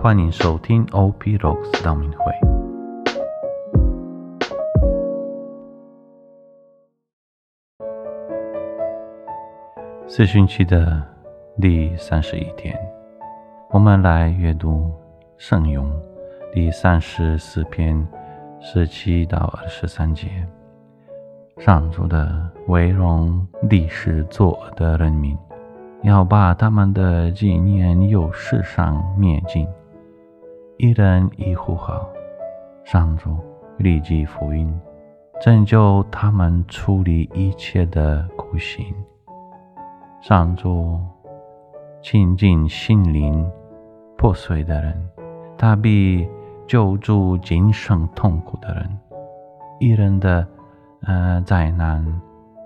欢迎收听 OP Rocks 道明会。四旬期的第三十一天，我们来阅读圣咏第三十四篇十七到二十三节。上主的为荣历史作的人民，要把他们的纪念由世上灭尽。一人一呼号，上主立即福音，拯救他们处理一切的苦行。上主亲近心灵破碎的人，他必救助今生痛苦的人。一人的呃灾难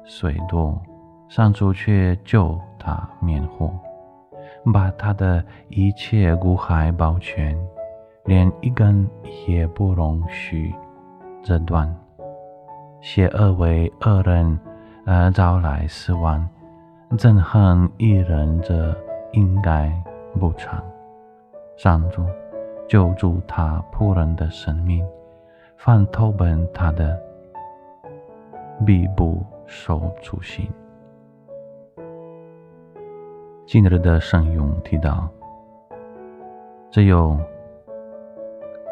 虽多，上主却救他免祸，把他的一切骨骸保全，连一根也不容许折断。邪恶为恶人而招来死亡。憎恨一人者，应该补偿。上主救助他仆人的生命，放投奔他的，必不受处刑。今日的圣咏提到，只有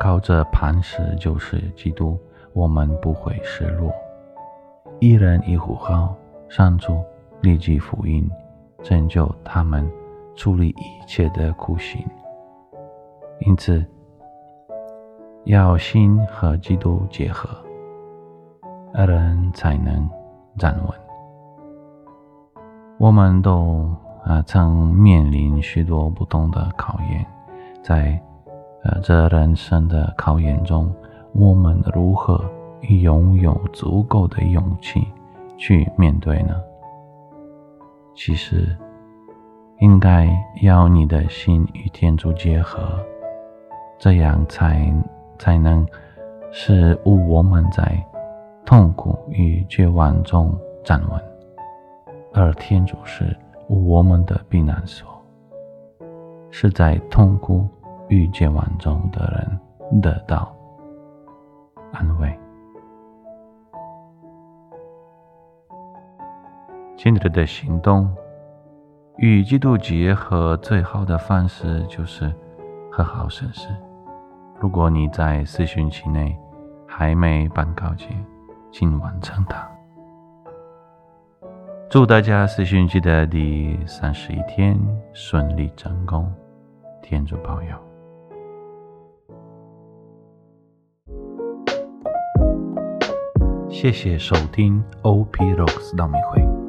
靠着磐石，就是基督，我们不会失落。一人一呼号，上主。立即福音，拯救他们，处理一切的苦行。因此，要心和基督结合，二人才能站稳。我们都啊曾面临许多不同的考验，在呃这人生的考验中，我们如何拥有足够的勇气去面对呢？其实，应该要你的心与天主结合，这样才才能使我们在痛苦与绝望中站稳，而天主是我们的避难所，是在痛苦遇见网中的人得到安慰。今日的行动与基督结合最好的方式就是和好绅士。如果你在四旬期内还没办告解，请完成它。祝大家四旬期的第三十一天顺利成功，天主保佑。谢谢收听 OP Rocks 道明会。